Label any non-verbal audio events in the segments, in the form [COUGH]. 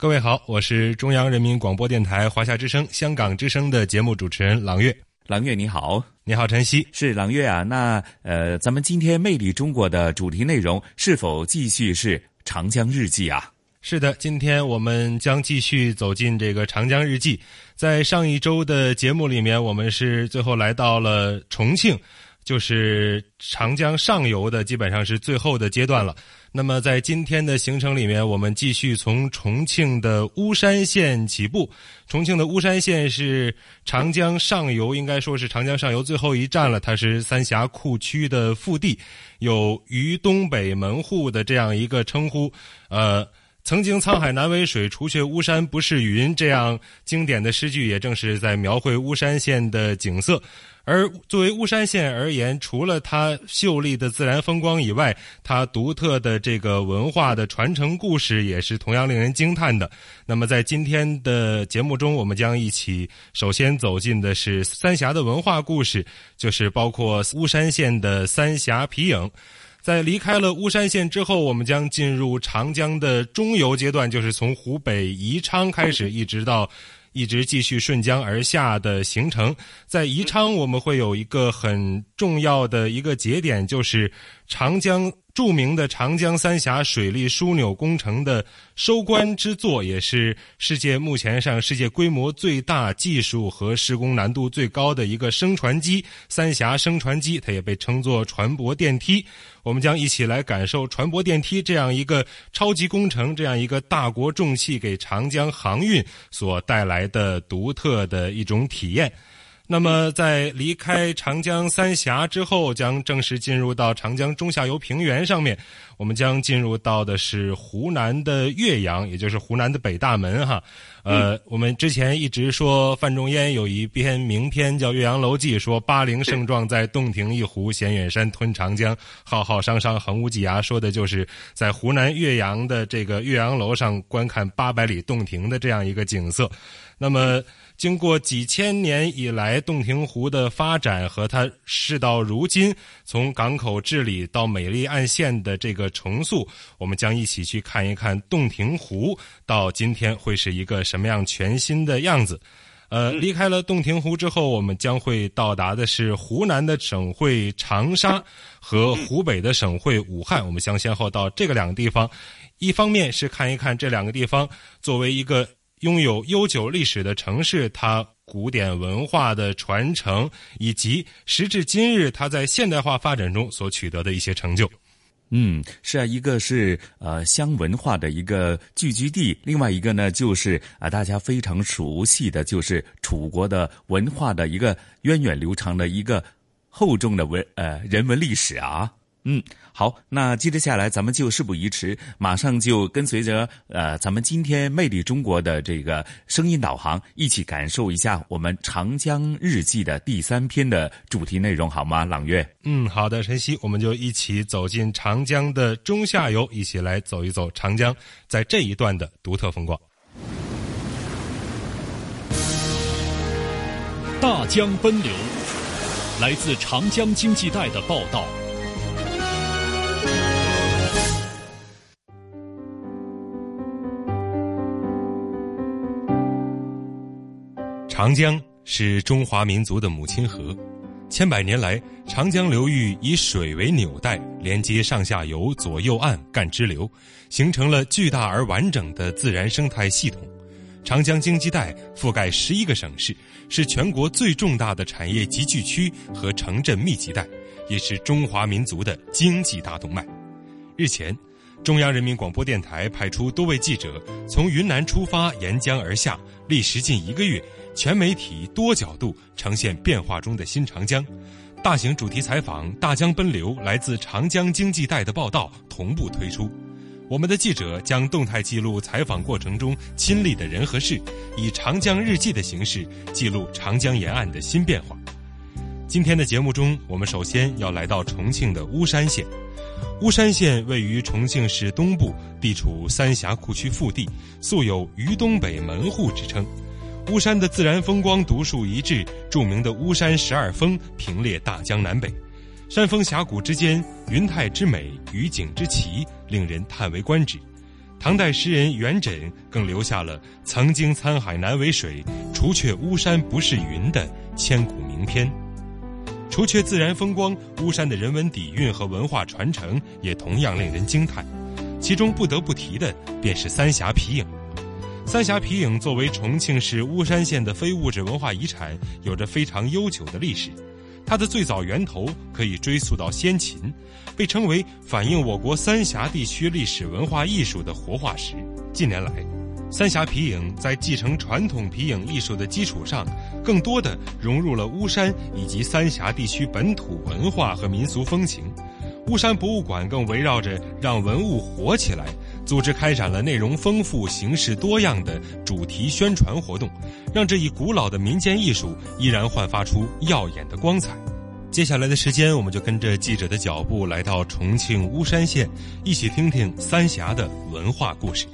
各位好，我是中央人民广播电台华夏之声、香港之声的节目主持人朗月。朗月你好，你好晨曦，是朗月啊。那呃，咱们今天《魅力中国》的主题内容是否继续是《长江日记》啊？是的，今天我们将继续走进这个《长江日记》。在上一周的节目里面，我们是最后来到了重庆。就是长江上游的基本上是最后的阶段了。那么在今天的行程里面，我们继续从重庆的巫山县起步。重庆的巫山县是长江上游，应该说是长江上游最后一站了。它是三峡库区的腹地，有“渝东北门户”的这样一个称呼。呃，曾经“沧海难为水，除却巫山不是云”这样经典的诗句，也正是在描绘巫山县的景色。而作为巫山县而言，除了它秀丽的自然风光以外，它独特的这个文化的传承故事也是同样令人惊叹的。那么，在今天的节目中，我们将一起首先走进的是三峡的文化故事，就是包括巫山县的三峡皮影。在离开了巫山县之后，我们将进入长江的中游阶段，就是从湖北宜昌开始，一直到。一直继续顺江而下的行程，在宜昌我们会有一个很重要的一个节点，就是长江。著名的长江三峡水利枢纽工程的收官之作，也是世界目前上世界规模最大、技术和施工难度最高的一个升船机——三峡升船机，它也被称作船舶电梯。我们将一起来感受船舶电梯这样一个超级工程、这样一个大国重器给长江航运所带来的独特的一种体验。那么，在离开长江三峡之后，将正式进入到长江中下游平原上面。我们将进入到的是湖南的岳阳，也就是湖南的北大门哈。呃，我们之前一直说范仲淹有一篇名篇叫《岳阳楼记》，说巴陵胜状在洞庭一湖，衔远山吞长江，浩浩汤汤横无际涯，说的就是在湖南岳阳的这个岳阳楼上观看八百里洞庭的这样一个景色。那么。经过几千年以来洞庭湖的发展和它事到如今从港口治理到美丽岸线的这个重塑，我们将一起去看一看洞庭湖到今天会是一个什么样全新的样子。呃，离开了洞庭湖之后，我们将会到达的是湖南的省会长沙和湖北的省会武汉。我们将先后到这个两个地方，一方面是看一看这两个地方作为一个。拥有悠久历史的城市，它古典文化的传承，以及时至今日它在现代化发展中所取得的一些成就。嗯，是啊，一个是呃乡文化的一个聚居地，另外一个呢就是啊大家非常熟悉的就是楚国的文化的一个源远流长的一个厚重的文呃人文历史啊。嗯，好，那接着下来，咱们就事不宜迟，马上就跟随着呃，咱们今天《魅力中国》的这个声音导航，一起感受一下我们《长江日记》的第三篇的主题内容，好吗？朗月，嗯，好的，晨曦，我们就一起走进长江的中下游，一起来走一走长江在这一段的独特风光。大江奔流，来自长江经济带的报道。长江是中华民族的母亲河，千百年来，长江流域以水为纽带，连接上下游、左右岸干支流，形成了巨大而完整的自然生态系统。长江经济带覆盖十一个省市，是全国最重大的产业集聚区和城镇密集带，也是中华民族的经济大动脉。日前，中央人民广播电台派出多位记者从云南出发，沿江而下，历时近一个月，全媒体多角度呈现变化中的新长江。大型主题采访《大江奔流》来自长江经济带的报道同步推出。我们的记者将动态记录采访过程中亲历的人和事，以长江日记的形式记录长江沿岸的新变化。今天的节目中，我们首先要来到重庆的巫山县。巫山县位于重庆市东部，地处三峡库区腹地，素有“渝东北门户”之称。巫山的自然风光独树一帜，著名的巫山十二峰平列大江南北。山峰峡谷之间，云态之美，雨景之奇，令人叹为观止。唐代诗人元稹更留下了“曾经沧海难为水，除却巫山不是云”的千古名篇。除却自然风光，巫山的人文底蕴和文化传承也同样令人惊叹。其中不得不提的便是三峡皮影。三峡皮影作为重庆市巫山县的非物质文化遗产，有着非常悠久的历史。它的最早源头可以追溯到先秦，被称为反映我国三峡地区历史文化艺术的活化石。近年来，三峡皮影在继承传统皮影艺术的基础上，更多的融入了巫山以及三峡地区本土文化和民俗风情。巫山博物馆更围绕着让文物活起来。组织开展了内容丰富、形式多样的主题宣传活动，让这一古老的民间艺术依然焕发出耀眼的光彩。接下来的时间，我们就跟着记者的脚步来到重庆巫山县，一起听听三峡的文化故事。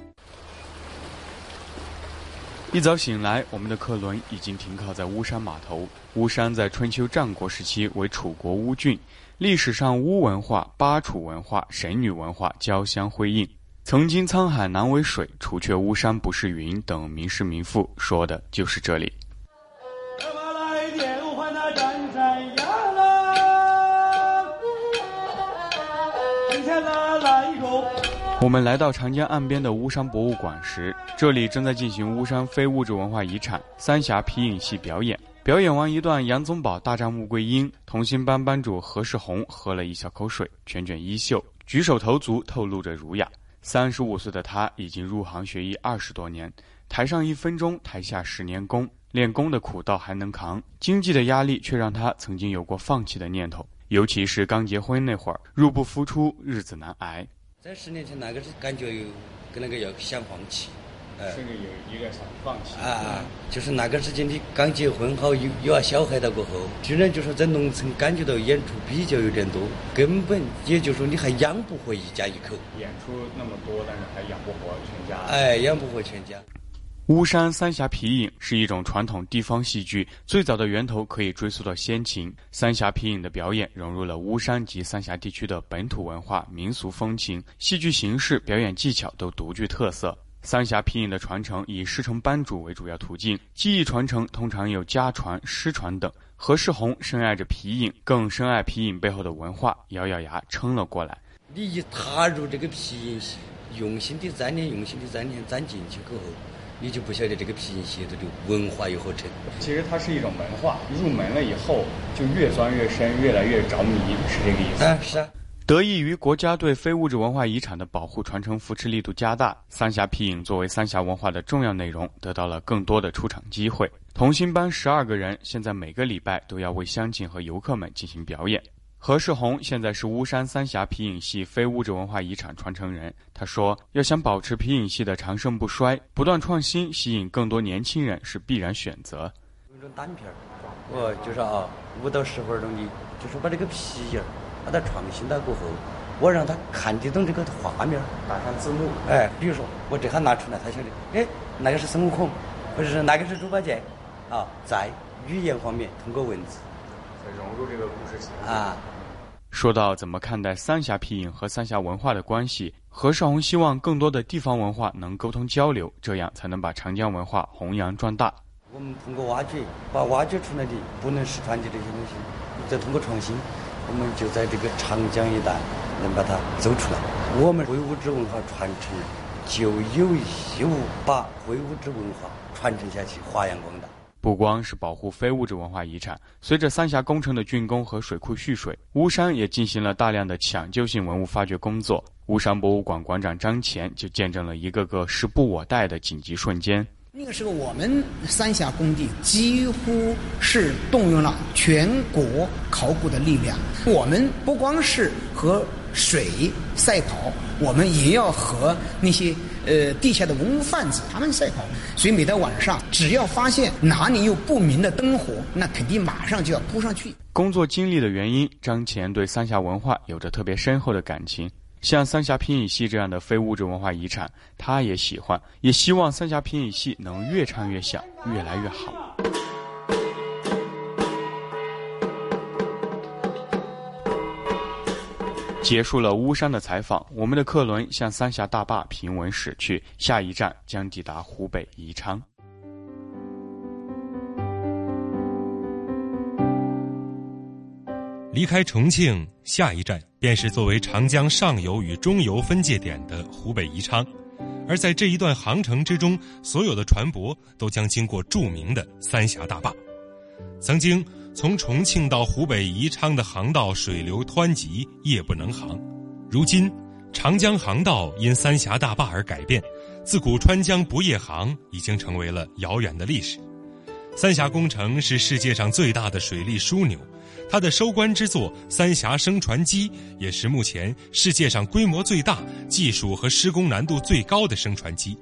一早醒来，我们的客轮已经停靠在巫山码头。巫山在春秋战国时期为楚国巫郡，历史上巫文化、巴楚文化、神女文化交相辉映。曾经沧海难为水，除却巫山不是云等名士名赋，说的就是这里。我们来到长江岸边的巫山博物馆时，这里正在进行巫山非物质文化遗产三峡皮影戏表演。表演完一段杨宗保大战穆桂英，同心班班主何世宏喝了一小口水，卷卷衣袖，举手投足透露着儒雅。三十五岁的他已经入行学艺二十多年，台上一分钟，台下十年功。练功的苦倒还能扛，经济的压力却让他曾经有过放弃的念头。尤其是刚结婚那会儿，入不敷出，日子难挨。在十年前，那个是感觉有跟那个要想放弃。甚至有一个想放弃啊，就是那个时间你刚结婚好，有有了小孩了过后，居然就说在农村感觉到演出比较有点多，根本也就是说你还养不活一家一口。演出那么多，但是还养不活全家。哎，养不活全家。巫山三峡皮影是一种传统地方戏剧，最早的源头可以追溯到先秦。三峡皮影的表演融入了巫山及三峡地区的本土文化、民俗风情，戏剧形式、表演技巧都独具特色。三峡皮影的传承以师承班主为主要途径，技艺传承通常有家传、师传等。何世宏深爱着皮影，更深爱皮影背后的文化，咬咬牙撑了过来。你一踏入这个皮影戏，用心的钻研，用心的钻研，钻进去过后，你就不晓得这个皮影戏的这个文化有何成。其实它是一种文化，入门了以后就越钻越深，越来越着迷，是这个意思。啊，是啊。得益于国家对非物质文化遗产的保护、传承、扶持力度加大，三峡皮影作为三峡文化的重要内容，得到了更多的出场机会。同心班十二个人现在每个礼拜都要为乡亲和游客们进行表演。何世宏现在是巫山三峡皮影戏非物质文化遗产传承人。他说：“要想保持皮影戏的长盛不衰，不断创新，吸引更多年轻人是必然选择。”有种单片儿，我就是啊，五到十分钟的，就是把这个皮影。把它创新了过后，我让他看得懂这个画面，打上字幕。哎，比如说我这下拿出来，他晓得，哎，那个是孙悟空，或者是那个是猪八戒，啊，在语言方面通过文字，再融入这个故事情节。啊，说到怎么看待三峡皮影和三峡文化的关系，何少红希望更多的地方文化能沟通交流，这样才能把长江文化弘扬壮大。我们通过挖掘，把挖掘出来的不能失传的这些东西，再通过创新。我们就在这个长江一带能把它走出来。我们非物质文化传承就有义务把非物质文化传承下去，发扬光大。不光是保护非物质文化遗产，随着三峡工程的竣工和水库蓄水，巫山也进行了大量的抢救性文物发掘工作。巫山博物馆馆长张乾就见证了一个个时不我待的紧急瞬间。那个时候，我们三峡工地几乎是动用了全国考古的力量。我们不光是和水赛跑，我们也要和那些呃地下的文物贩子他们赛跑。所以每到晚上，只要发现哪里有不明的灯火，那肯定马上就要扑上去。工作经历的原因，张乾对三峡文化有着特别深厚的感情。像三峡皮影戏这样的非物质文化遗产，他也喜欢，也希望三峡皮影戏能越唱越响，越来越好。结束了巫山的采访，我们的客轮向三峡大坝平稳驶去，下一站将抵达湖北宜昌。离开重庆，下一站便是作为长江上游与中游分界点的湖北宜昌。而在这一段航程之中，所有的船舶都将经过著名的三峡大坝。曾经从重庆到湖北宜昌的航道水流湍急，夜不能航。如今，长江航道因三峡大坝而改变，自古川江不夜航已经成为了遥远的历史。三峡工程是世界上最大的水利枢纽。它的收官之作——三峡升船机，也是目前世界上规模最大、技术和施工难度最高的升船机。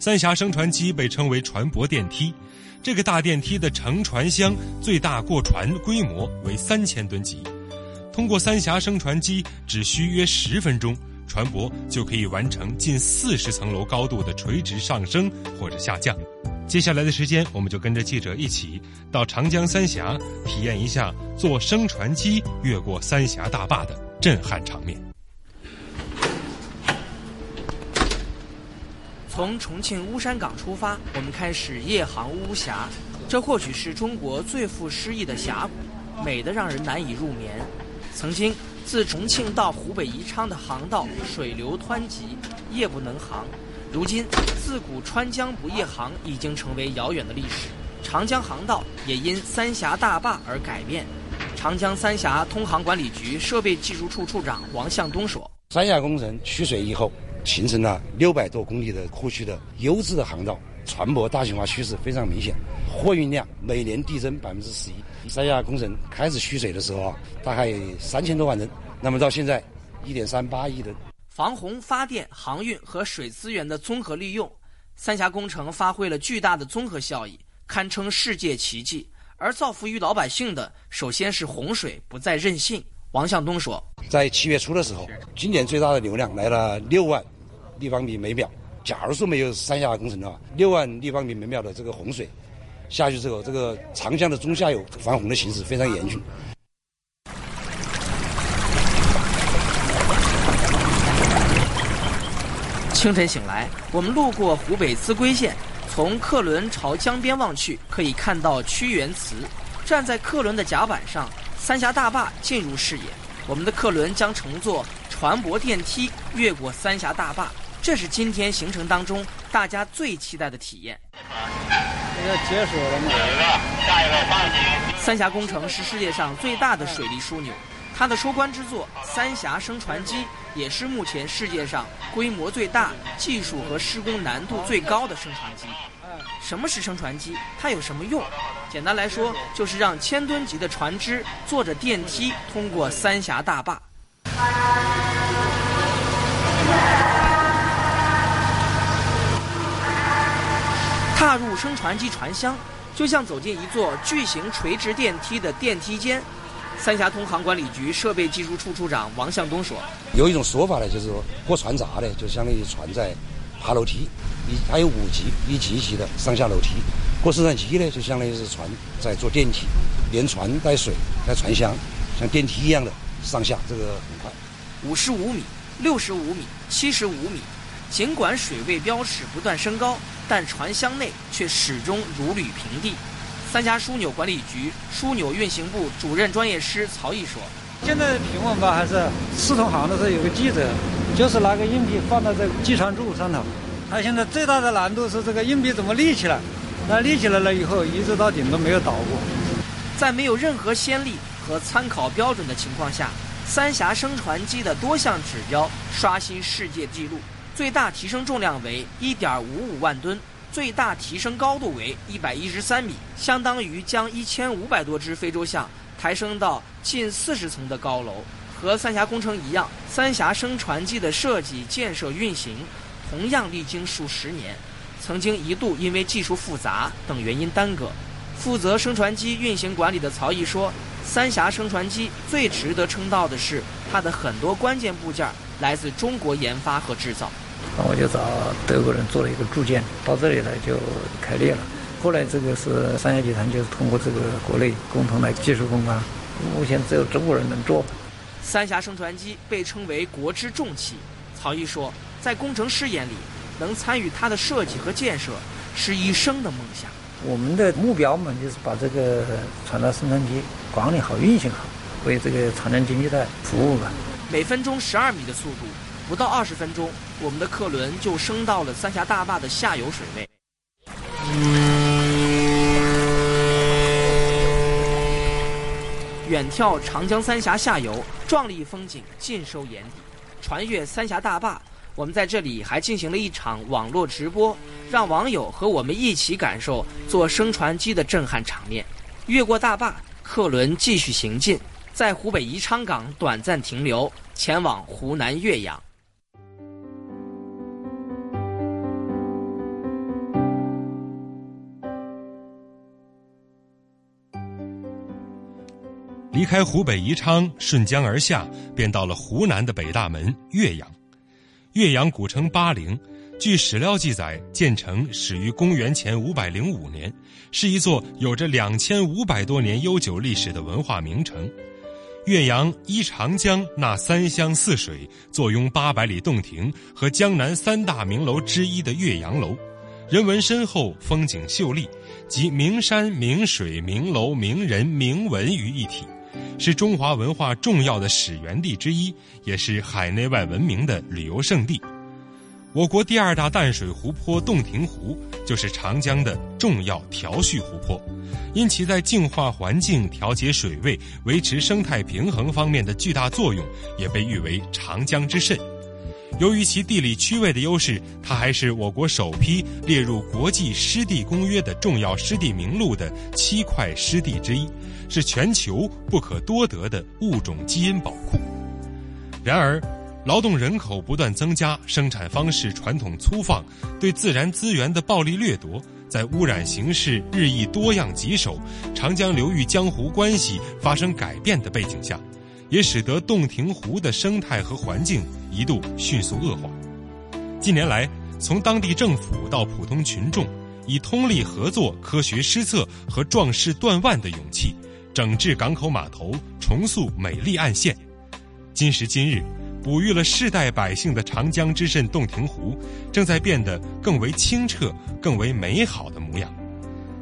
三峡升船机被称为船舶电梯，这个大电梯的乘船箱最大过船规模为三千吨级。通过三峡升船机，只需约十分钟，船舶就可以完成近四十层楼高度的垂直上升或者下降。接下来的时间，我们就跟着记者一起到长江三峡，体验一下坐升船机越过三峡大坝的震撼场面。从重庆巫山港出发，我们开始夜航巫峡。这或许是中国最富诗意的峡谷，美得让人难以入眠。曾经，自重庆到湖北宜昌的航道水流湍急，夜不能航。如今，自古川江不夜航已经成为遥远的历史，长江航道也因三峡大坝而改变。长江三峡通航管理局设备技术处处长王向东说：“三峡工程蓄水以后，形成了六百多公里的库区的优质的航道，船舶大型化趋势非常明显，货运量每年递增百分之十一。三峡工程开始蓄水的时候啊，大概三千多万人，那么到现在，一点三八亿吨。”防洪、发电、航运和水资源的综合利用，三峡工程发挥了巨大的综合效益，堪称世界奇迹。而造福于老百姓的，首先是洪水不再任性。王向东说：“在七月初的时候，今年最大的流量来了六万立方米每秒。假如说没有三峡工程的话，六万立方米每秒的这个洪水下去之后，这个长江的中下游防洪的形势非常严峻。”清晨醒来，我们路过湖北秭归县，从客轮朝江边望去，可以看到屈原祠。站在客轮的甲板上，三峡大坝进入视野。我们的客轮将乘坐船舶电梯越过三峡大坝，这是今天行程当中大家最期待的体验。要结束了吗？下一个放行。三峡工程是世界上最大的水利枢纽。它的收官之作——三峡升船机，也是目前世界上规模最大、技术和施工难度最高的升船机。什么是升船机？它有什么用？简单来说，就是让千吨级的船只坐着电梯通过三峡大坝。踏入升船机船厢，就像走进一座巨型垂直电梯的电梯间。三峡通航管理局设备技术处处长王向东说：“有一种说法呢，就是说过船闸呢，就相当于船在爬楼梯，一它有五级，一级一级的上下楼梯；过升降机呢，就相当于是船在坐电梯，连船带水带船厢，像电梯一样的上下，这个很快。五十五米、六十五米、七十五米，尽管水位标尺不断升高，但船厢内却始终如履平地。”三峡枢纽管理局枢纽运行部主任专业师曹毅说：“现在平稳吧？还是四通航的时候有个记者就是拿个硬币放到这个机船柱上头。他现在最大的难度是这个硬币怎么立起来？那立起来了以后，一直到顶都没有倒过。在没有任何先例和参考标准的情况下，三峡升船机的多项指标刷新世界纪录：最大提升重量为1.55万吨。最大提升高度为一百一十三米，相当于将一千五百多只非洲象抬升到近四十层的高楼。和三峡工程一样，三峡升船机的设计、建设、运行，同样历经数十年，曾经一度因为技术复杂等原因耽搁。负责升船机运行管理的曹毅说：“三峡升船机最值得称道的是，它的很多关键部件来自中国研发和制造。”那我就找德国人做了一个铸件，到这里来就开裂了。后来这个是三峡集团就是通过这个国内共同来技术攻关，目前只有中国人能做。三峡升船机被称为国之重器。曹毅说，在工程师眼里，能参与它的设计和建设是一生的梦想。我们的目标嘛，就是把这个船到升船机管理好、运行好，为这个长江经济带服务吧。每分钟十二米的速度。不到二十分钟，我们的客轮就升到了三峡大坝的下游水位。远眺长江三峡下游，壮丽风景尽收眼底。穿越三峡大坝，我们在这里还进行了一场网络直播，让网友和我们一起感受坐升船机的震撼场面。越过大坝，客轮继续行进，在湖北宜昌港短暂停留，前往湖南岳阳。离开湖北宜昌，顺江而下，便到了湖南的北大门岳阳。岳阳古称巴陵，据史料记载，建成始于公元前五百零五年，是一座有着两千五百多年悠久历史的文化名城。岳阳依长江纳三湘四水，坐拥八百里洞庭和江南三大名楼之一的岳阳楼，人文深厚，风景秀丽，集名山名水名楼名人名文于一体。是中华文化重要的始源地之一，也是海内外闻名的旅游胜地。我国第二大淡水湖泊洞庭湖就是长江的重要调蓄湖泊，因其在净化环境、调节水位、维持生态平衡方面的巨大作用，也被誉为长江之肾。由于其地理区位的优势，它还是我国首批列入国际湿地公约的重要湿地名录的七块湿地之一。是全球不可多得的物种基因宝库。然而，劳动人口不断增加，生产方式传统粗放，对自然资源的暴力掠夺，在污染形势日益多样棘手、长江流域江湖关系发生改变的背景下，也使得洞庭湖的生态和环境一度迅速恶化。近年来，从当地政府到普通群众，以通力合作、科学施策和壮士断腕的勇气。整治港口码头，重塑美丽岸线。今时今日，哺育了世代百姓的长江之肾洞庭湖，正在变得更为清澈、更为美好的模样。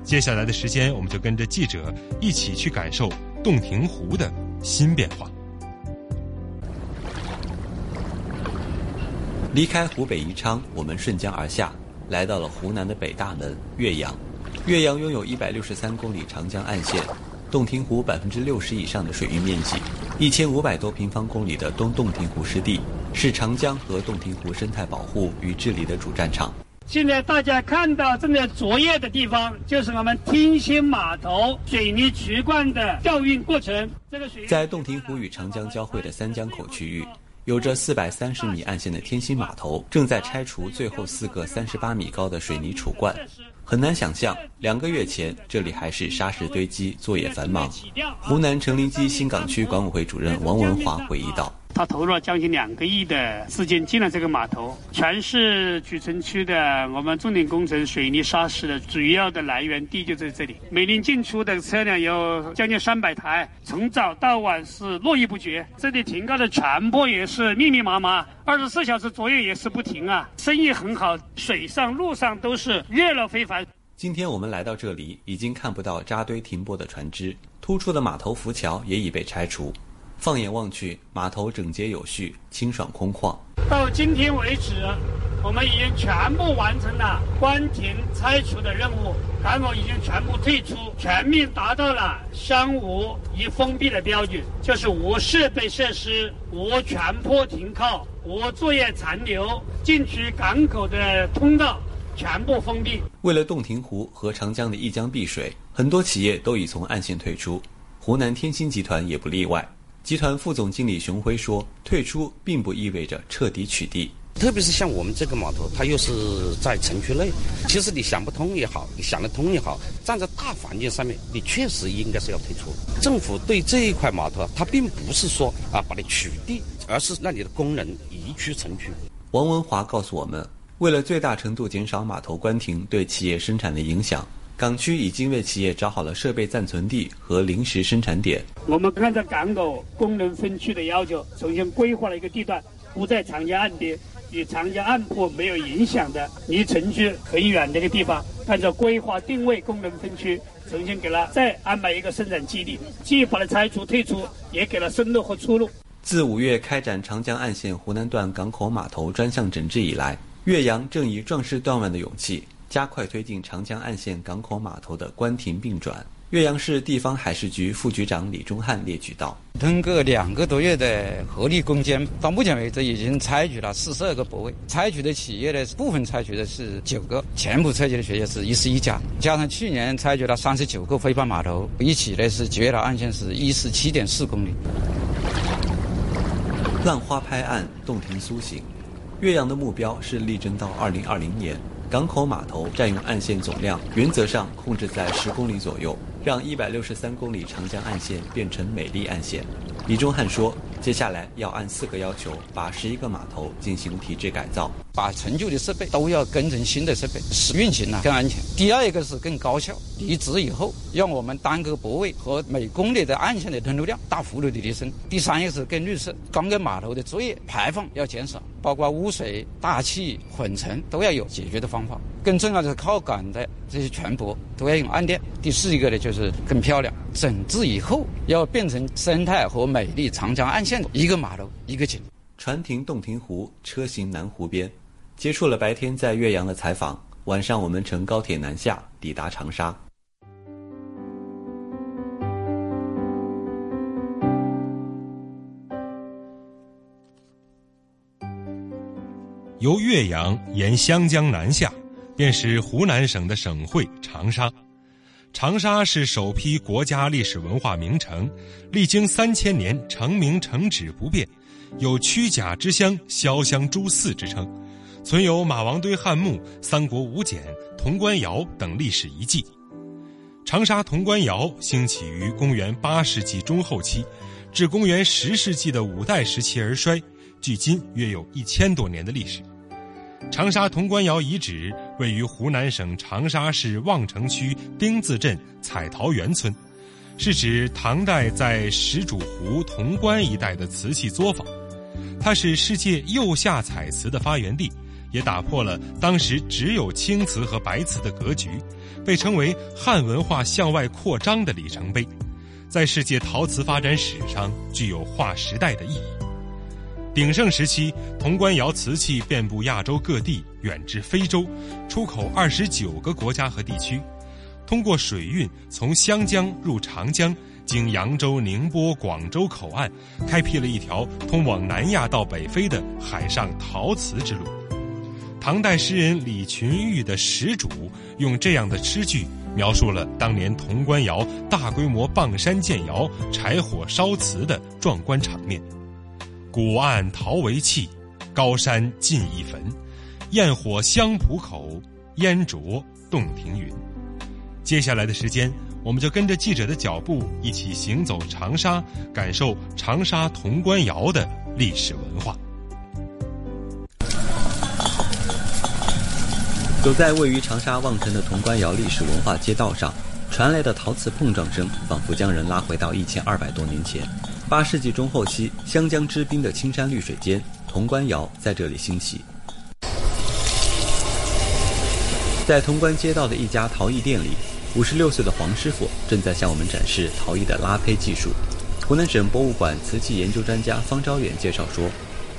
接下来的时间，我们就跟着记者一起去感受洞庭湖的新变化。离开湖北宜昌，我们顺江而下，来到了湖南的北大门岳阳。岳阳拥有一百六十三公里长江岸线。洞庭湖百分之六十以上的水域面积，一千五百多平方公里的东洞庭湖湿地，是长江和洞庭湖生态保护与治理的主战场。现在大家看到正在作业的地方，就是我们天心码头水泥渠罐的调运过程。这个水在洞庭湖与长江交汇的三江口区域，有着四百三十米岸线的天心码头正在拆除最后四个三十八米高的水泥储罐。很难想象，两个月前这里还是沙石堆积，作业繁忙。湖南成林矶新港区管委会主任王文华回忆道。他投入了将近两个亿的资金进了这个码头，全市莒城区的我们重点工程水泥沙石的主要的来源地就在这里。每年进出的车辆有将近三百台，从早到晚是络绎不绝。这里停靠的船舶也是密密麻麻，二十四小时作业也是不停啊，生意很好，水上路上都是热闹非凡。今天我们来到这里，已经看不到扎堆停泊的船只，突出的码头浮桥也已被拆除。放眼望去，码头整洁有序，清爽空旷。到今天为止，我们已经全部完成了关停拆除的任务，港口已经全部退出，全面达到了三无一封闭的标准，就是无设备设施、无船舶停靠、无作业残留，进出港口的通道全部封闭。为了洞庭湖和长江的一江碧水，很多企业都已从岸线退出，湖南天星集团也不例外。集团副总经理熊辉说：“退出并不意味着彻底取缔，特别是像我们这个码头，它又是在城区内。其实你想不通也好，你想得通也好，站在大环境上面，你确实应该是要退出。政府对这一块码头，它并不是说啊把你取缔，而是让你的工人移出城区。”王文华告诉我们，为了最大程度减少码头关停对企业生产的影响。港区已经为企业找好了设备暂存地和临时生产点。我们按照港口功能分区的要求，重新规划了一个地段，不在长江岸边，与长江岸坡没有影响的，离城区很远的一个地方。按照规划定位功能分区，重新给了再安排一个生产基地，既把它拆除退出，也给了生路和出路。自五月开展长江岸线湖南段港口码头专项整治以来，岳阳正以壮士断腕的勇气。加快推进长江岸线港口码头的关停并转。岳阳市地方海事局副局长李忠汉列举道：“通过两个多月的合力攻坚，到目前为止已经采取了四十二个泊位。采取的企业呢，部分采取的是九个，全部采取的企业是一十一家。加上去年采取了三十九个非法码头，一起呢是截了岸线是一十七点四公里。浪花拍岸，洞庭苏醒。岳阳的目标是力争到二零二零年。港口码头占用岸线总量原则上控制在十公里左右，让一百六十三公里长江岸线变成美丽岸线。李忠汉说。接下来要按四个要求，把十一个码头进行体制改造，把陈旧的设备都要更成新的设备，使运行呢更安全。第二一个是更高效，离职以后让我们单个泊位和每公里的岸线的吞吐量大幅度的提升。第三一个是更绿色，钢杆码头的作业排放要减少，包括污水、大气、混尘都要有解决的方法。更重要的是靠港的这些船舶都要用岸电。第四一个呢，就是更漂亮。整治以后要变成生态和美丽长江岸线一个码头一个景。船停洞庭湖，车行南湖边。结束了白天在岳阳的采访，晚上我们乘高铁南下，抵达长沙。由岳阳沿湘江南下。便是湖南省的省会长沙。长沙是首批国家历史文化名城，历经三千年成名成址不变，有“曲甲之乡”“潇湘诸寺”之称，存有马王堆汉墓、三国五简、潼关窑等历史遗迹。长沙潼关窑兴起于公元八世纪中后期，至公元十世纪的五代时期而衰，距今约有一千多年的历史。长沙潼关窑遗址位于湖南省长沙市望城区丁字镇彩陶园村，是指唐代在石渚湖潼关一带的瓷器作坊。它是世界釉下彩瓷的发源地，也打破了当时只有青瓷和白瓷的格局，被称为汉文化向外扩张的里程碑，在世界陶瓷发展史上具有划时代的意义。鼎盛时期，潼关窑瓷器遍布亚洲各地，远至非洲，出口二十九个国家和地区。通过水运从湘江入长江，经扬州、宁波、广州口岸，开辟了一条通往南亚到北非的海上陶瓷之路。唐代诗人李群玉的《始主》用这样的诗句描述了当年潼关窑大规模傍山建窑、柴火烧瓷的壮观场面。古岸陶为器，高山尽一焚。焰火香浦口，烟灼洞庭云。接下来的时间，我们就跟着记者的脚步，一起行走长沙，感受长沙潼关窑的历史文化。走在位于长沙望城的潼关窑历史文化街道上，传来的陶瓷碰撞声，仿佛将人拉回到一千二百多年前。八世纪中后期，湘江之滨的青山绿水间，潼关窑在这里兴起。在潼关街道的一家陶艺店里，五十六岁的黄师傅正在向我们展示陶艺的拉胚技术。湖南省博物馆瓷器研究专家方昭远介绍说，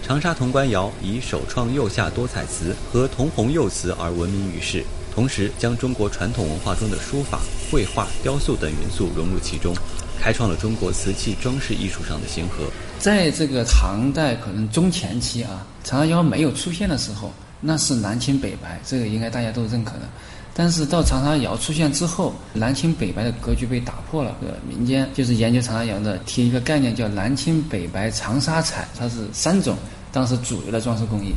长沙潼关窑以首创釉下多彩瓷和铜红釉瓷而闻名于世，同时将中国传统文化中的书法、绘画、雕塑等元素融入其中，开创了中国瓷器装饰艺术上的先河。在这个唐代可能中前期啊，长沙窑没有出现的时候，那是南青北白，这个应该大家都认可的。但是到长沙窑出现之后，南青北白的格局被打破了。呃，民间就是研究长沙窑的，提一个概念叫南青北白长沙彩，它是三种当时主流的装饰工艺。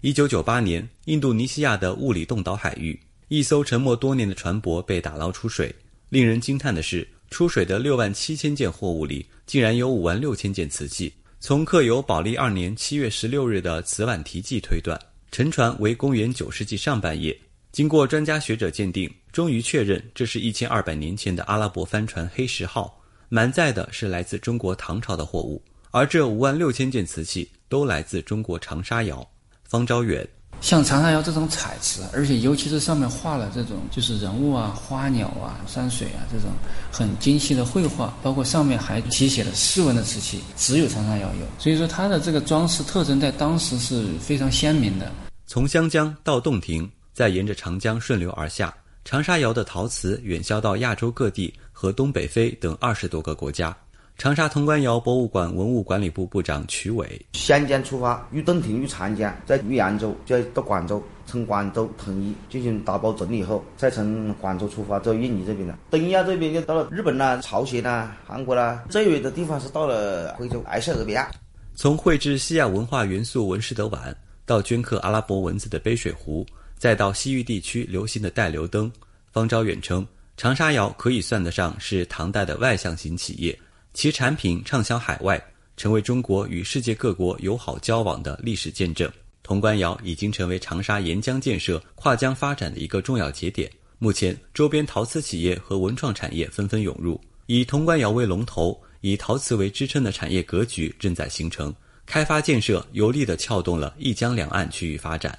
一九九八年，印度尼西亚的物理洞岛海域，一艘沉没多年的船舶被打捞出水。令人惊叹的是，出水的六万七千件货物里，竟然有五万六千件瓷器。从刻有宝历二年七月十六日的瓷碗题记推断，沉船为公元九世纪上半叶。经过专家学者鉴定，终于确认这是一千二百年前的阿拉伯帆船“黑石号”，满载的是来自中国唐朝的货物，而这五万六千件瓷器都来自中国长沙窑。方昭远，像长沙窑这种彩瓷，而且尤其是上面画了这种就是人物啊、花鸟啊、山水啊这种很精细的绘画，包括上面还题写了诗文的瓷器，只有长沙窑有。所以说它的这个装饰特征在当时是非常鲜明的。从湘江到洞庭。再沿着长江顺流而下，长沙窑的陶瓷远销到亚洲各地和东北非等二十多个国家。长沙潼关窑博物馆文物管理部部长曲伟：湘江出发，于洞庭、于长江，在于扬州，再到广州，从广州统一进行打包整理后，再从广州出发到印尼这边的。东亚这边就到了日本啦、朝鲜啦、韩国啦，最远的地方是到了非洲埃塞俄比亚。从绘制西亚文化元素纹饰的碗，到镌刻阿拉伯文字的杯水壶。再到西域地区流行的带流灯，方昭远称，长沙窑可以算得上是唐代的外向型企业，其产品畅销海外，成为中国与世界各国友好交往的历史见证。潼关窑已经成为长沙沿江建设、跨江发展的一个重要节点。目前，周边陶瓷企业和文创产业纷纷涌入，以潼关窑为龙头，以陶瓷为支撑的产业格局正在形成，开发建设有力地撬动了一江两岸区域发展。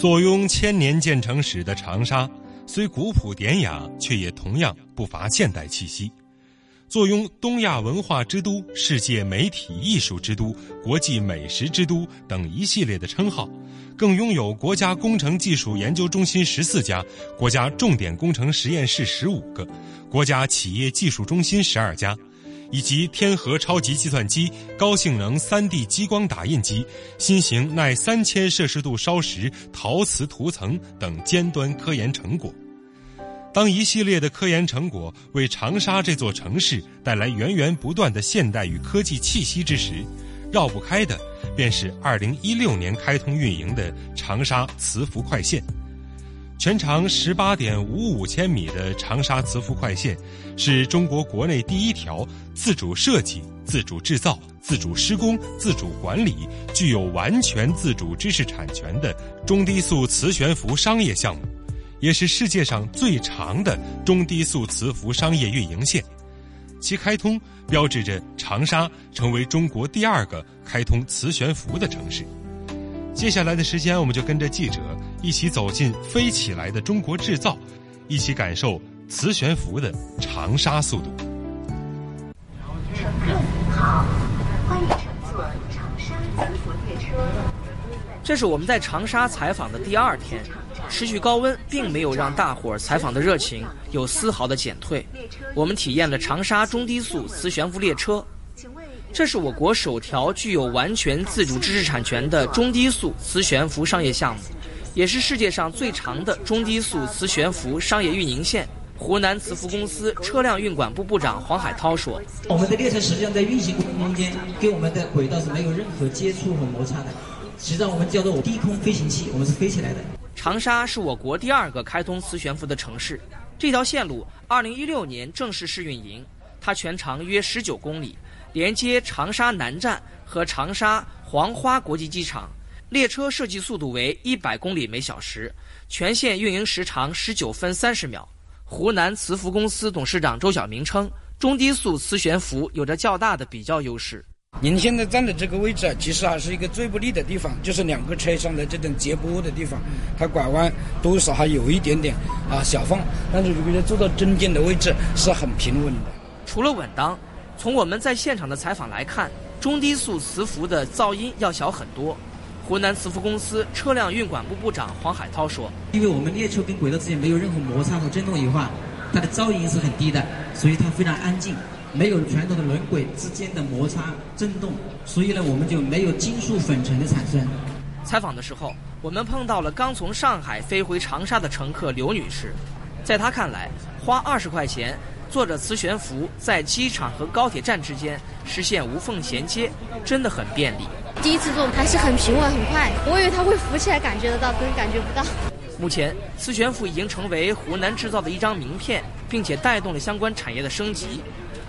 坐拥千年建成史的长沙，虽古朴典雅，却也同样不乏现代气息。坐拥“东亚文化之都”“世界媒体艺术之都”“国际美食之都”等一系列的称号，更拥有国家工程技术研究中心十四家、国家重点工程实验室十五个、国家企业技术中心十二家。以及天河超级计算机、高性能 3D 激光打印机、新型耐三千摄氏度烧蚀陶瓷涂层等尖端科研成果。当一系列的科研成果为长沙这座城市带来源源不断的现代与科技气息之时，绕不开的便是2016年开通运营的长沙磁浮快线。全长十八点五五千米的长沙磁浮快线，是中国国内第一条自主设计、自主制造、自主施工、自主管理、具有完全自主知识产权的中低速磁悬浮商业项目，也是世界上最长的中低速磁浮商业运营线。其开通标志着长沙成为中国第二个开通磁悬浮的城市。接下来的时间，我们就跟着记者一起走进飞起来的中国制造，一起感受磁悬浮的长沙速度。乘客您好，欢迎乘坐长沙磁浮列车。这是我们在长沙采访的第二天，持续高温并没有让大伙儿采访的热情有丝毫的减退。我们体验了长沙中低速磁悬浮列车。这是我国首条具有完全自主知识产权的中低速磁悬浮商业项目，也是世界上最长的中低速磁悬浮商业运营线。湖南磁浮公司车辆运管部部长黄海涛说：“我们的列车实际上在运行过程中间，跟我们的轨道是没有任何接触和摩擦的。实际上，我们叫做低空飞行器，我们是飞起来的。”长沙是我国第二个开通磁悬浮的城市，这条线路2016年正式试运营，它全长约19公里。连接长沙南站和长沙黄花国际机场，列车设计速度为一百公里每小时，全线运营时长十九分三十秒。湖南磁浮公司董事长周晓明称，中低速磁悬浮有着较大的比较优势。您现在站的这个位置啊，其实还是一个最不利的地方，就是两个车厢的这种接驳的地方，它拐弯多少还有一点点啊小缝，但是如果坐到中间的位置是很平稳的。除了稳当，从我们在现场的采访来看，中低速磁浮的噪音要小很多。湖南磁浮公司车辆运管部部长黄海涛说：“因为我们列车跟轨道之间没有任何摩擦和震动以后，它的噪音是很低的，所以它非常安静。”没有传统的轮轨之间的摩擦震动，所以呢，我们就没有金属粉尘的产生。采访的时候，我们碰到了刚从上海飞回长沙的乘客刘女士，在她看来，花二十块钱坐着磁悬浮在机场和高铁站之间实现无缝衔接，真的很便利。第一次坐还是很平稳很快，我以为它会浮起来感觉得到，但感觉不到。目前，磁悬浮已经成为湖南制造的一张名片，并且带动了相关产业的升级。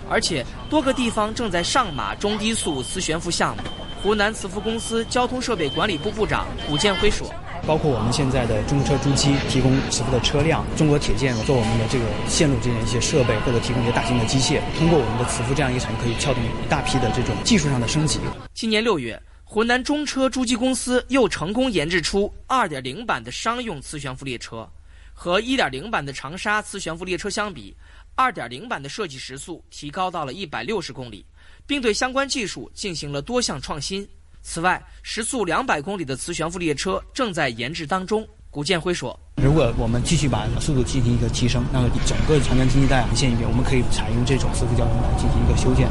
而且多个地方正在上马中低速磁悬浮项目。湖南磁浮公司交通设备管理部部长古建辉说：“包括我们现在的中车株机提供磁浮的车辆，中国铁建做我们的这个线路这样一些设备，或者提供一些大型的机械，通过我们的磁浮这样一层，可以撬动一大批的这种技术上的升级。”今年六月，湖南中车株机公司又成功研制出2.0版的商用磁悬浮列车，和1.0版的长沙磁悬浮列车相比。2.0版的设计时速提高到了160公里，并对相关技术进行了多项创新。此外，时速200公里的磁悬浮列车正在研制当中。古建辉说：“如果我们继续把速度进行一个提升，那么整个长江经济带航线里面，我们可以采用这种磁浮交通来进行一个修建，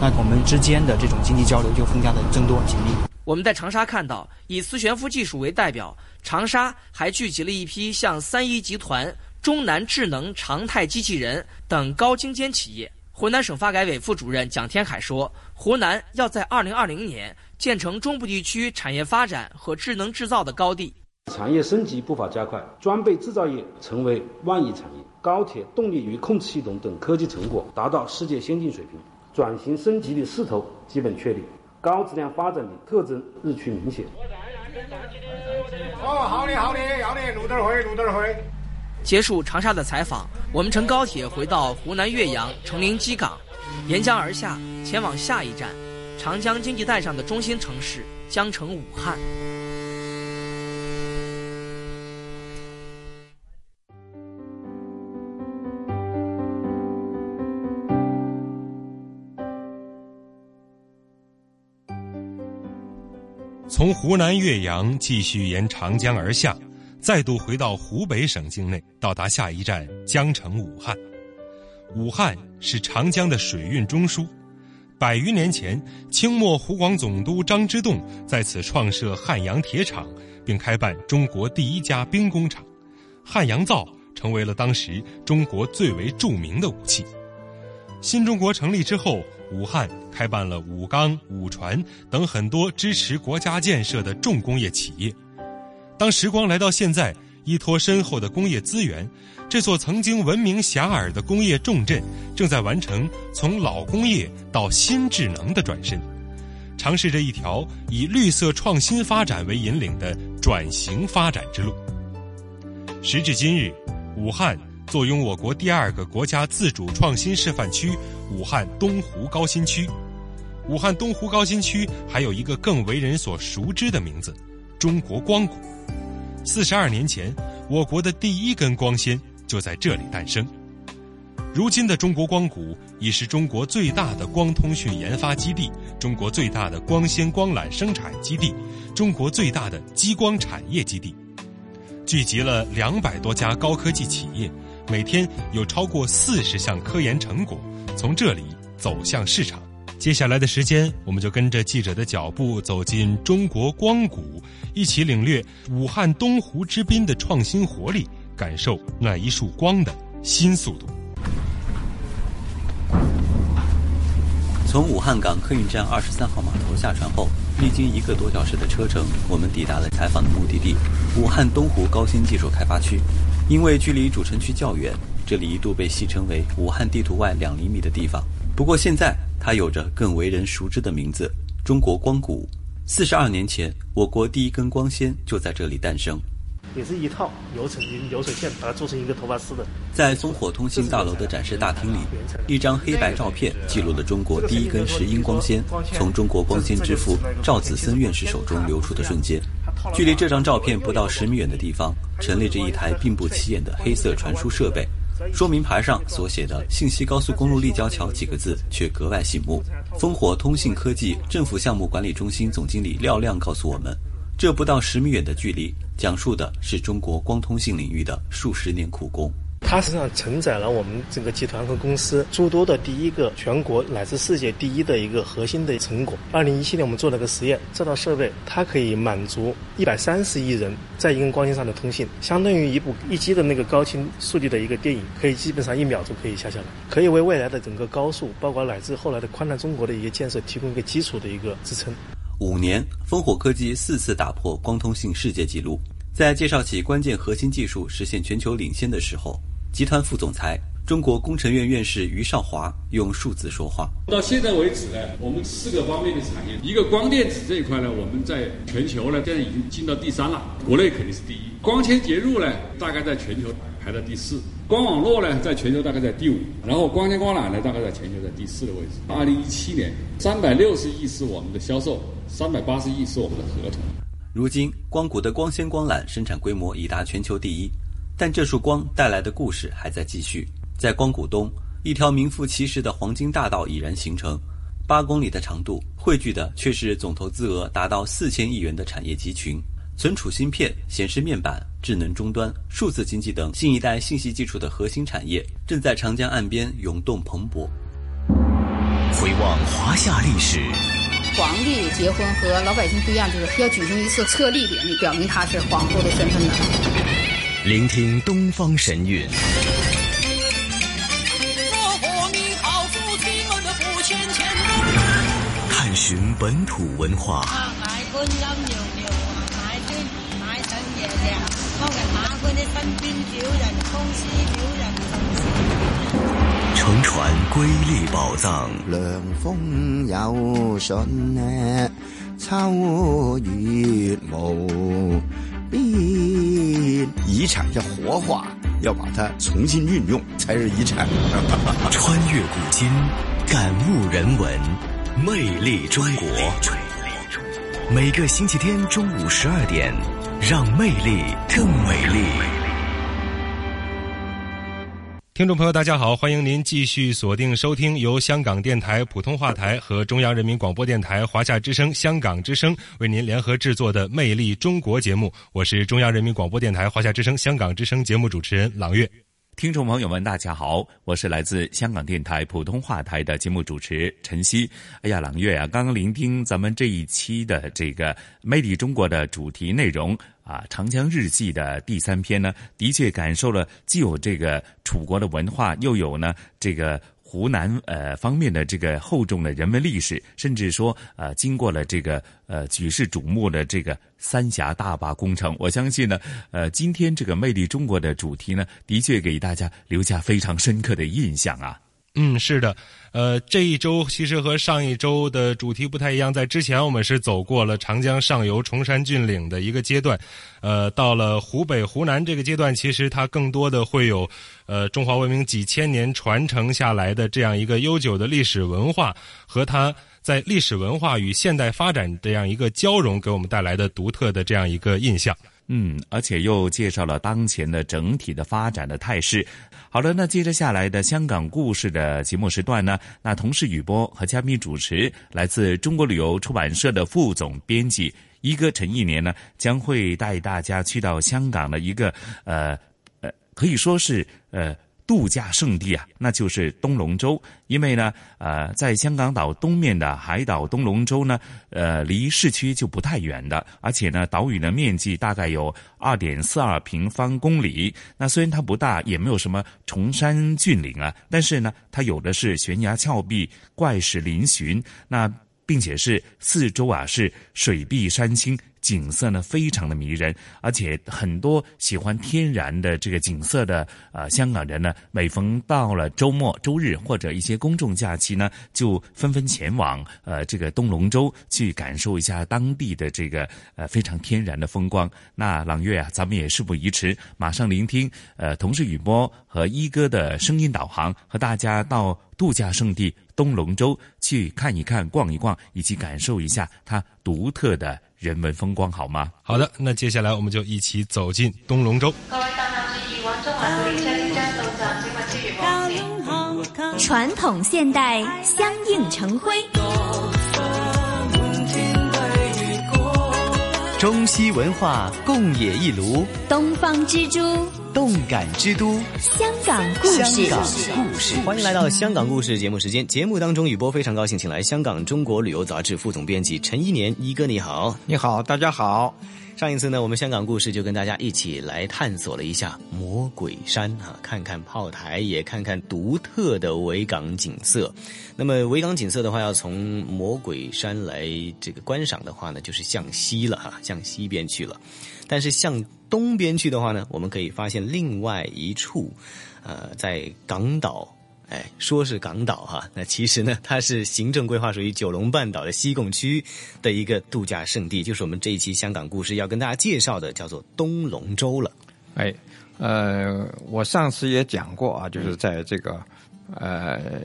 那我们之间的这种经济交流就更加的增多紧密。”我们在长沙看到，以磁悬浮技术为代表，长沙还聚集了一批像三一集团。中南智能、常态机器人等高精尖企业。湖南省发改委副主任蒋天海说：“湖南要在2020年建成中部地区产业发展和智能制造的高地，产业升级步伐加快，装备制造业成为万亿产业，高铁动力与控制系统等科技成果达到世界先进水平，转型升级的势头基本确立，高质量发展的特征日趋明显。”哦，好的，好的，要的，路点会，路点会。结束长沙的采访，我们乘高铁回到湖南岳阳成陵机港，沿江而下，前往下一站——长江经济带上的中心城市江城武汉。从湖南岳阳继续沿长江而下。再度回到湖北省境内，到达下一站江城武汉。武汉是长江的水运中枢。百余年前，清末湖广总督张之洞在此创设汉阳铁厂，并开办中国第一家兵工厂。汉阳造成为了当时中国最为著名的武器。新中国成立之后，武汉开办了武钢、武船等很多支持国家建设的重工业企业。当时光来到现在，依托深厚的工业资源，这座曾经闻名遐迩的工业重镇，正在完成从老工业到新智能的转身，尝试着一条以绿色创新发展为引领的转型发展之路。时至今日，武汉坐拥我国第二个国家自主创新示范区——武汉东湖高新区。武汉东湖高新区还有一个更为人所熟知的名字——中国光谷。四十二年前，我国的第一根光纤就在这里诞生。如今的中国光谷已是中国最大的光通讯研发基地，中国最大的光纤光缆生产基地，中国最大的激光产业基地，聚集了两百多家高科技企业，每天有超过四十项科研成果从这里走向市场。接下来的时间，我们就跟着记者的脚步走进中国光谷，一起领略武汉东湖之滨的创新活力，感受那一束光的新速度。从武汉港客运站二十三号码头下船后，历经一个多小时的车程，我们抵达了采访的目的地——武汉东湖高新技术开发区。因为距离主城区较远，这里一度被戏称为“武汉地图外两厘米的地方”。不过现在，它有着更为人熟知的名字——中国光谷。四十二年前，我国第一根光纤就在这里诞生。也是一套流程流水线把它做成一个头发丝的。在烽火通信大楼的展示大厅里，一张黑白照片记录了中国第一根石英光纤从中国光纤之父赵子森院士手中流出的瞬间。距离这张照片不到十米远的地方，陈列着一台并不起眼的黑色传输设备。说明牌上所写的“信息高速公路立交桥”几个字却格外醒目。烽火通信科技政府项目管理中心总经理廖亮告诉我们，这不到十米远的距离，讲述的是中国光通信领域的数十年苦功。它实际上承载了我们整个集团和公司诸多的第一个全国乃至世界第一的一个核心的成果。二零一七年我们做了个实验，这套设备它可以满足一百三十亿人在一根光纤上的通信，相当于一部一 G 的那个高清数据的一个电影，可以基本上一秒钟可以下下来，可以为未来的整个高速，包括乃至后来的宽带中国的一个建设提供一个基础的一个支撑。五年，烽火科技四次打破光通信世界纪录，在介绍起关键核心技术实现全球领先的时候。集团副总裁、中国工程院院士于少华用数字说话。到现在为止呢，我们四个方面的产业，一个光电子这一块呢，我们在全球呢，现在已经进到第三了。国内肯定是第一，光纤接入呢，大概在全球排到第四，光网络呢，在全球大概在第五，然后光纤光缆呢，大概在全球在第四的位置。二零一七年，三百六十亿是我们的销售，三百八十亿是我们的合同。如今，光谷的光纤光缆生产规模已达全球第一。但这束光带来的故事还在继续。在光谷东，一条名副其实的黄金大道已然形成，八公里的长度，汇聚的却是总投资额达到四千亿元的产业集群。存储芯片、显示面板、智能终端、数字经济等新一代信息技术的核心产业，正在长江岸边涌动蓬勃。回望华夏历史，皇帝结婚和老百姓不一样，就是要举行一次册立典礼，表明他是皇后的身份的。聆听东方神韵，探寻本土文化，乘船瑰丽宝藏。凉风有信呢，秋月无边。遗产要活化，要把它重新运用，才是遗产。穿越古今，感悟人文，魅力中国。每个星期天中午十二点，让魅力更美丽。听众朋友，大家好，欢迎您继续锁定收听由香港电台普通话台和中央人民广播电台华夏之声、香港之声为您联合制作的《魅力中国》节目。我是中央人民广播电台华夏之声、香港之声节目主持人朗月。听众朋友们，大家好，我是来自香港电台普通话台的节目主持陈曦。哎呀，朗月啊，刚刚聆听咱们这一期的这个《魅力中国》的主题内容。啊，《长江日记》的第三篇呢，的确感受了既有这个楚国的文化，又有呢这个湖南呃方面的这个厚重的人文历史，甚至说呃经过了这个呃举世瞩目的这个三峡大坝工程。我相信呢，呃，今天这个魅力中国的主题呢，的确给大家留下非常深刻的印象啊。嗯，是的，呃，这一周其实和上一周的主题不太一样。在之前，我们是走过了长江上游崇山峻岭的一个阶段，呃，到了湖北、湖南这个阶段，其实它更多的会有，呃，中华文明几千年传承下来的这样一个悠久的历史文化，和它在历史文化与现代发展这样一个交融，给我们带来的独特的这样一个印象。嗯，而且又介绍了当前的整体的发展的态势。好了，那接着下来的香港故事的节目时段呢，那同事雨波和嘉宾主持来自中国旅游出版社的副总编辑一哥陈一年呢，将会带大家去到香港的一个呃呃，可以说是呃。度假胜地啊，那就是东龙洲。因为呢，呃，在香港岛东面的海岛东龙洲呢，呃，离市区就不太远的，而且呢，岛屿的面积大概有二点四二平方公里。那虽然它不大，也没有什么崇山峻岭啊，但是呢，它有的是悬崖峭壁、怪石嶙峋，那并且是四周啊是水碧山青、景色呢非常的迷人，而且很多喜欢天然的这个景色的呃香港人呢，每逢到了周末、周日或者一些公众假期呢，就纷纷前往呃这个东龙洲去感受一下当地的这个呃非常天然的风光。那朗月啊，咱们也事不宜迟，马上聆听呃同事雨波和一哥的声音导航，和大家到度假胜地东龙洲去看一看、逛一逛，以及感受一下它独特的人文风光，好吗？好的，那接下来我们就一起走进东龙洲。传统现代相映成辉，中西文化共冶一炉，东方之珠，动感之都，香港故事。香港故事，欢迎来到香港故事节目时间。节目当中，雨波非常高兴，请来香港中国旅游杂志副总编辑陈一年一哥，你好，你好，大家好。上一次呢，我们香港故事就跟大家一起来探索了一下魔鬼山啊，看看炮台，也看看独特的维港景色。那么维港景色的话，要从魔鬼山来这个观赏的话呢，就是向西了哈，向西边去了。但是向东边去的话呢，我们可以发现另外一处，呃，在港岛。哎，说是港岛哈，那其实呢，它是行政规划属于九龙半岛的西贡区的一个度假胜地，就是我们这一期香港故事要跟大家介绍的，叫做东龙洲了。哎，呃，我上次也讲过啊，就是在这个呃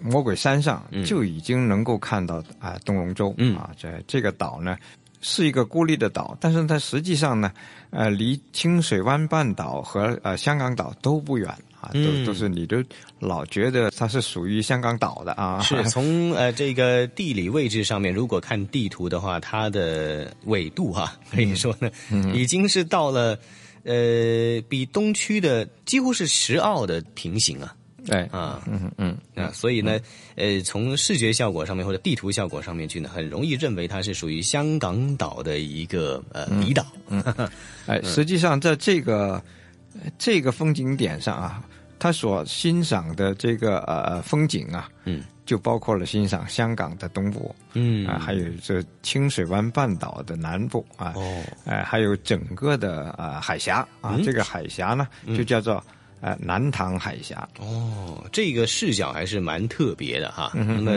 魔鬼山上就已经能够看到啊东龙洲啊，在这个岛呢是一个孤立的岛，但是它实际上呢，呃，离清水湾半岛和呃香港岛都不远。啊，都都是你都老觉得它是属于香港岛的啊。是 [LAUGHS] 从呃这个地理位置上面，如果看地图的话，它的纬度哈，可以说呢，已经是到了呃比东区的几乎是十澳的平行啊。对啊，嗯嗯啊，所以呢，呃，从视觉效果上面或者地图效果上面去呢，很容易认为它是属于香港岛的一个呃离岛。嗯，哎，[LAUGHS] 实际上在这个。这个风景点上啊，他所欣赏的这个呃风景啊，嗯，就包括了欣赏香港的东部，嗯啊，还有这清水湾半岛的南部啊，哦，哎，还有整个的呃海峡啊，这个海峡呢就叫做呃南塘海峡。哦，这个视角还是蛮特别的哈。那么，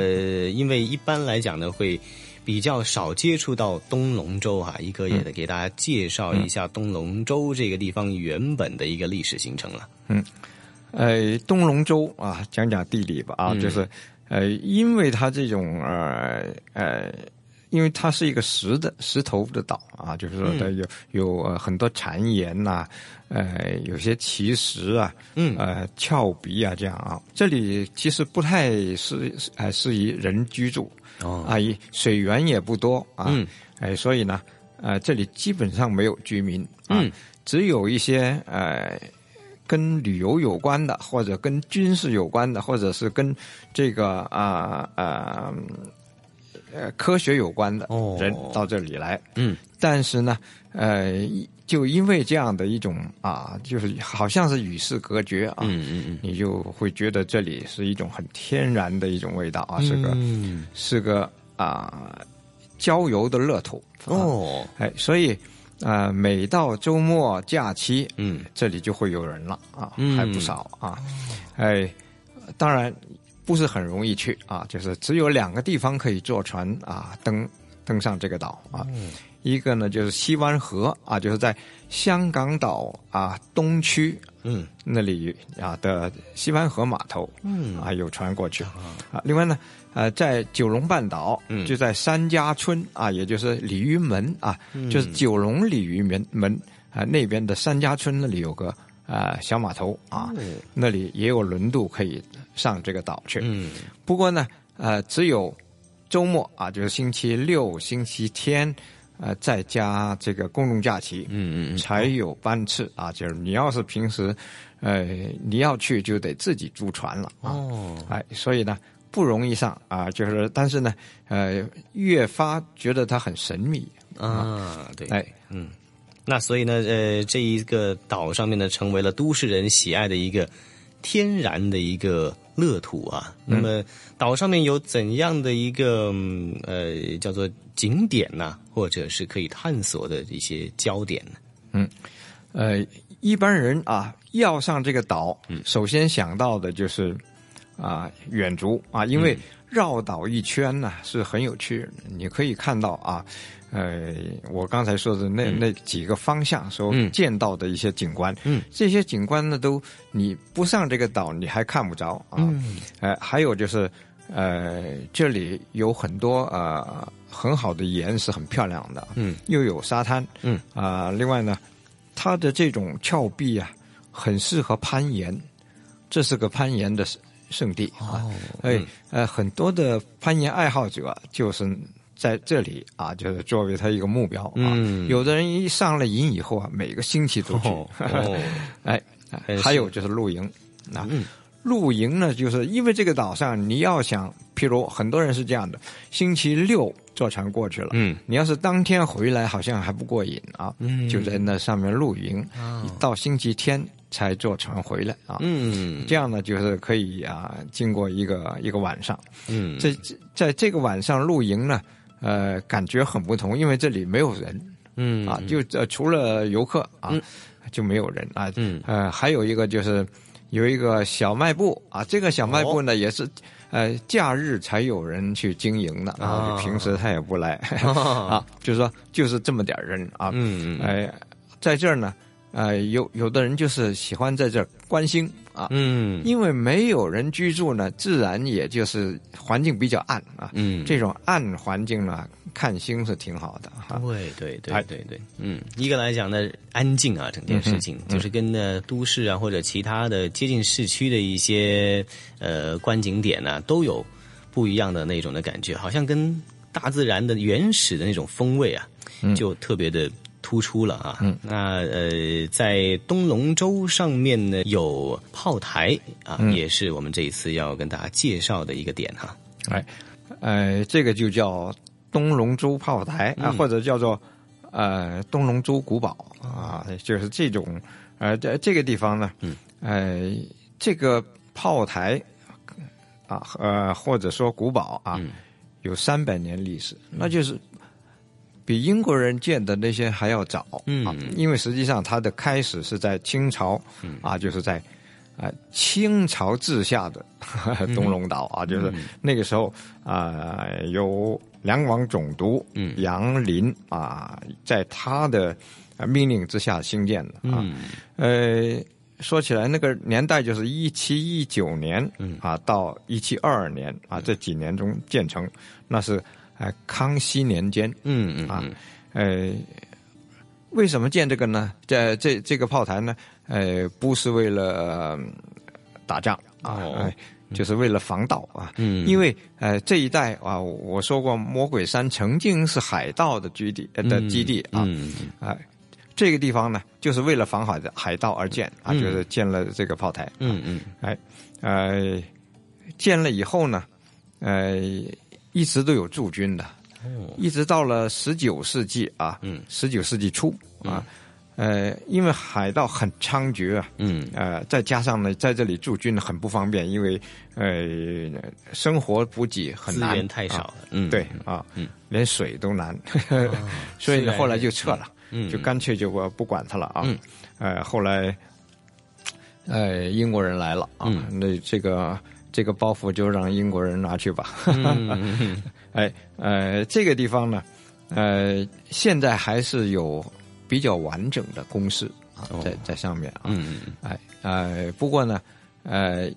因为一般来讲呢，会。比较少接触到东龙洲哈，一哥也得给大家介绍一下东龙洲这个地方原本的一个历史形成了。嗯，呃，东龙洲啊，讲讲地理吧啊，就是呃，因为它这种呃呃，因为它是一个石的石头的岛啊，就是说它有有很多残岩呐，呃，有些奇石啊，嗯，呃，峭壁啊，这样啊，这里其实不太适呃适宜人居住。哦，啊，水源也不多啊，嗯，哎，所以呢，呃，这里基本上没有居民，啊，只有一些呃跟旅游有关的，或者跟军事有关的，或者是跟这个啊啊呃科学有关的人到这里来，嗯，但是呢，呃，就因为这样的一种啊，就是好像是与世隔绝啊，嗯嗯嗯，你就会觉得这里是一种很天然的一种味道啊，是个是个啊郊游的乐土哦，哎，所以啊，每到周末假期，嗯，这里就会有人了啊，嗯。还不少啊，哎，当然。不是很容易去啊，就是只有两个地方可以坐船啊登登上这个岛啊，一个呢就是西湾河啊，就是在香港岛啊东区嗯。那里啊的西湾河码头嗯。啊有船过去。啊，另外呢呃在九龙半岛就在三家村啊，也就是鲤鱼门啊，就是九龙鲤鱼门门啊那边的三家村那里有个。啊，小码头啊，那里也有轮渡可以上这个岛去。嗯，不过呢，呃，只有周末啊，就是星期六、星期天，呃，再加这个公众假期，嗯嗯，才有班次啊。就是你要是平时，呃，你要去就得自己租船了啊。哦，哎，所以呢不容易上啊。就是但是呢，呃，越发觉得它很神秘啊。对，哎，嗯。那所以呢，呃，这一个岛上面呢，成为了都市人喜爱的一个天然的一个乐土啊。那么岛上面有怎样的一个呃叫做景点呢，或者是可以探索的一些焦点呢？嗯，呃，一般人啊要上这个岛，首先想到的就是啊远足啊，因为绕岛一圈呢是很有趣，你可以看到啊。呃，我刚才说的那那几个方向所见到的一些景观，嗯，这些景观呢，都你不上这个岛你还看不着啊。嗯，呃，还有就是，呃，这里有很多呃很好的岩是，很漂亮的，嗯，又有沙滩，嗯啊，另外呢，它的这种峭壁啊，很适合攀岩，这是个攀岩的圣地啊。哎，呃，很多的攀岩爱好者就是。在这里啊，就是作为他一个目标啊。有的人一上了瘾以后啊，每个星期都去。[LAUGHS] 哎，还有就是露营啊。露营呢，就是因为这个岛上，你要想，譬如很多人是这样的，星期六坐船过去了，嗯，你要是当天回来，好像还不过瘾啊。嗯，就在那上面露营，到星期天才坐船回来啊。嗯，这样呢，就是可以啊，经过一个一个晚上。嗯，在在这个晚上露营呢。呃，感觉很不同，因为这里没有人，嗯啊，就呃除了游客啊，就没有人啊，嗯。呃，还有一个就是有一个小卖部啊，这个小卖部呢也是呃假日才有人去经营的啊，平时他也不来。[LAUGHS] 啊，就是说就是这么点人啊，嗯嗯，哎，在这儿呢，呃有有的人就是喜欢在这儿观星。啊，嗯，因为没有人居住呢，自然也就是环境比较暗啊，嗯，这种暗环境呢，看星是挺好的哈。对对对对对，嗯，一个来讲呢，安静啊，整件事情就是跟呢都市啊或者其他的接近市区的一些呃观景点呢都有不一样的那种的感觉，好像跟大自然的原始的那种风味啊，就特别的。突出了啊，那呃，在东龙洲上面呢有炮台啊，也是我们这一次要跟大家介绍的一个点哈。哎，呃，这个就叫东龙洲炮台啊，或者叫做呃东龙洲古堡啊，就是这种呃这这个地方呢，嗯。呃这个炮台啊呃或者说古堡啊，有三百年历史，那就是。比英国人建的那些还要早。啊，因为实际上它的开始是在清朝啊，就是在啊清朝治下的东龙岛啊，就是那个时候啊，由两广总督杨林啊，在他的命令之下兴建的啊。呃，说起来那个年代就是一七一九年啊到一七二二年啊这几年中建成，那是。哎，康熙年间，嗯嗯啊，呃，为什么建这个呢？这这这个炮台呢？呃，不是为了打仗啊，哎，就是为了防盗啊。嗯，因为呃这一带啊，我说过，魔鬼山曾经是海盗的基地的基地啊，哎，这个地方呢，就是为了防海的海盗而建啊，就是建了这个炮台。嗯嗯，哎，呃，建了以后呢，呃。一直都有驻军的，一直到了十九世纪啊，十九世纪初啊，呃，因为海盗很猖獗啊，嗯，呃，再加上呢，在这里驻军很不方便，因为呃，生活补给很难，资源太少了，嗯，对啊，嗯，连水都难，[LAUGHS] 所以呢，后来就撤了，嗯，就干脆就不不管他了啊，呃，后来，呃，英国人来了啊，那这个。这个包袱就让英国人拿去吧。[LAUGHS] 哎，呃，这个地方呢，呃，现在还是有比较完整的公式啊，在在上面啊。哎，呃，不过呢，呃，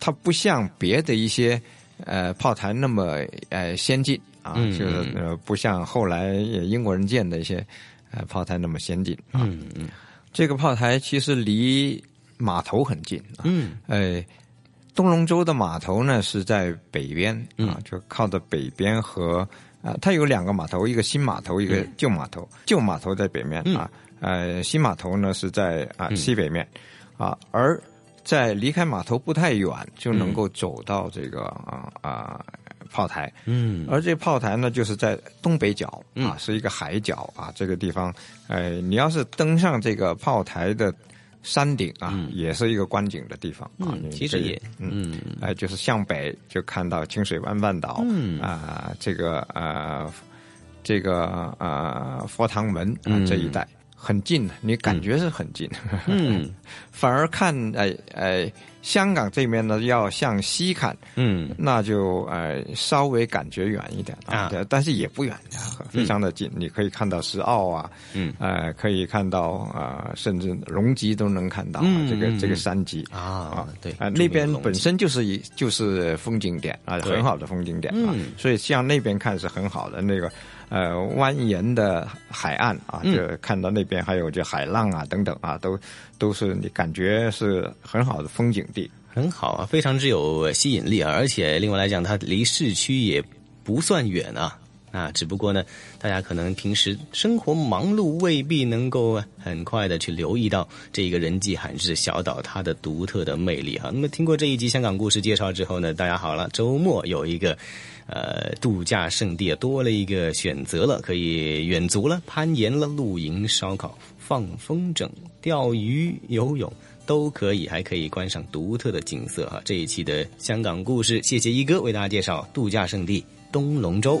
它不像别的一些呃炮台那么呃先进啊，就是呃不像后来英国人建的一些呃炮台那么先进啊。嗯嗯。这个炮台其实离码头很近啊。嗯。哎。东龙洲的码头呢是在北边啊，就靠着北边和啊，它有两个码头，一个新码头，一个旧码头。旧码头在北面啊，呃，新码头呢是在啊西北面啊，而在离开码头不太远就能够走到这个啊啊炮台。嗯，而这炮台呢就是在东北角啊，是一个海角啊，这个地方，呃，你要是登上这个炮台的。山顶啊，也是一个观景的地方啊。其实也，嗯，哎，就是向北就看到清水湾半岛，嗯啊，这个呃，这个呃佛堂门啊这一带。很近，你感觉是很近，嗯，[LAUGHS] 反而看，哎哎，香港这边呢要向西看，嗯，那就哎稍微感觉远一点啊，但是也不远，非常的近，你可以看到石澳啊，嗯，哎，可以看到啊，甚至龙脊都能看到这个这个山脊。啊啊，对啊，那边本身就是一就是风景点啊，很好的风景点啊，所以向那边看是很好的那个。呃，蜿蜒的海岸啊，就看到那边还有这海浪啊，等等啊，都都是你感觉是很好的风景地，很好啊，非常之有吸引力啊，而且另外来讲，它离市区也不算远啊，啊，只不过呢，大家可能平时生活忙碌，未必能够很快的去留意到这个人迹罕至小岛它的独特的魅力哈。那么听过这一集香港故事介绍之后呢，大家好了，周末有一个。呃，度假胜地多了一个选择了，可以远足了、攀岩了、露营、烧烤、放风筝、钓鱼、游泳都可以，还可以观赏独特的景色哈。这一期的香港故事，谢谢一哥为大家介绍度假胜地东龙洲。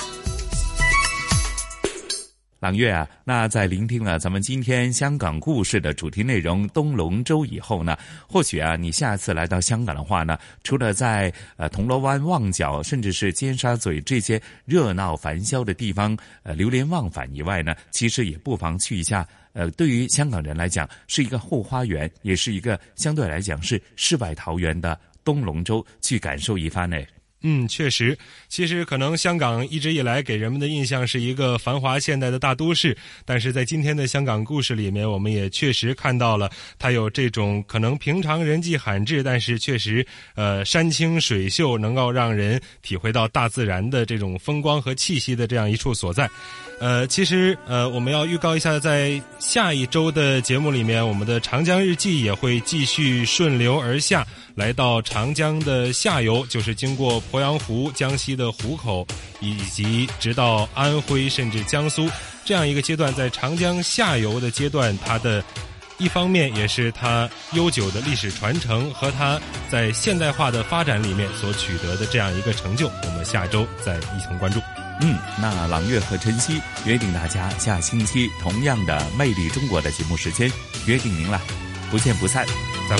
朗月啊，那在聆听了咱们今天香港故事的主题内容东龙舟以后呢，或许啊，你下次来到香港的话呢，除了在呃铜锣湾、旺角，甚至是尖沙咀这些热闹繁嚣的地方呃流连忘返以外呢，其实也不妨去一下。呃，对于香港人来讲，是一个后花园，也是一个相对来讲是世外桃源的东龙洲，去感受一番呢。嗯，确实，其实可能香港一直以来给人们的印象是一个繁华现代的大都市，但是在今天的香港故事里面，我们也确实看到了它有这种可能平常人迹罕至，但是确实呃山清水秀，能够让人体会到大自然的这种风光和气息的这样一处所在。呃，其实呃，我们要预告一下，在下一周的节目里面，我们的长江日记也会继续顺流而下，来到长江的下游，就是经过鄱阳湖、江西的湖口，以及直到安徽甚至江苏这样一个阶段，在长江下游的阶段，它的一方面也是它悠久的历史传承和它在现代化的发展里面所取得的这样一个成就。我们下周再一同关注。嗯，那朗月和晨曦约定大家下星期同样的《魅力中国》的节目时间，约定您了，不见不散。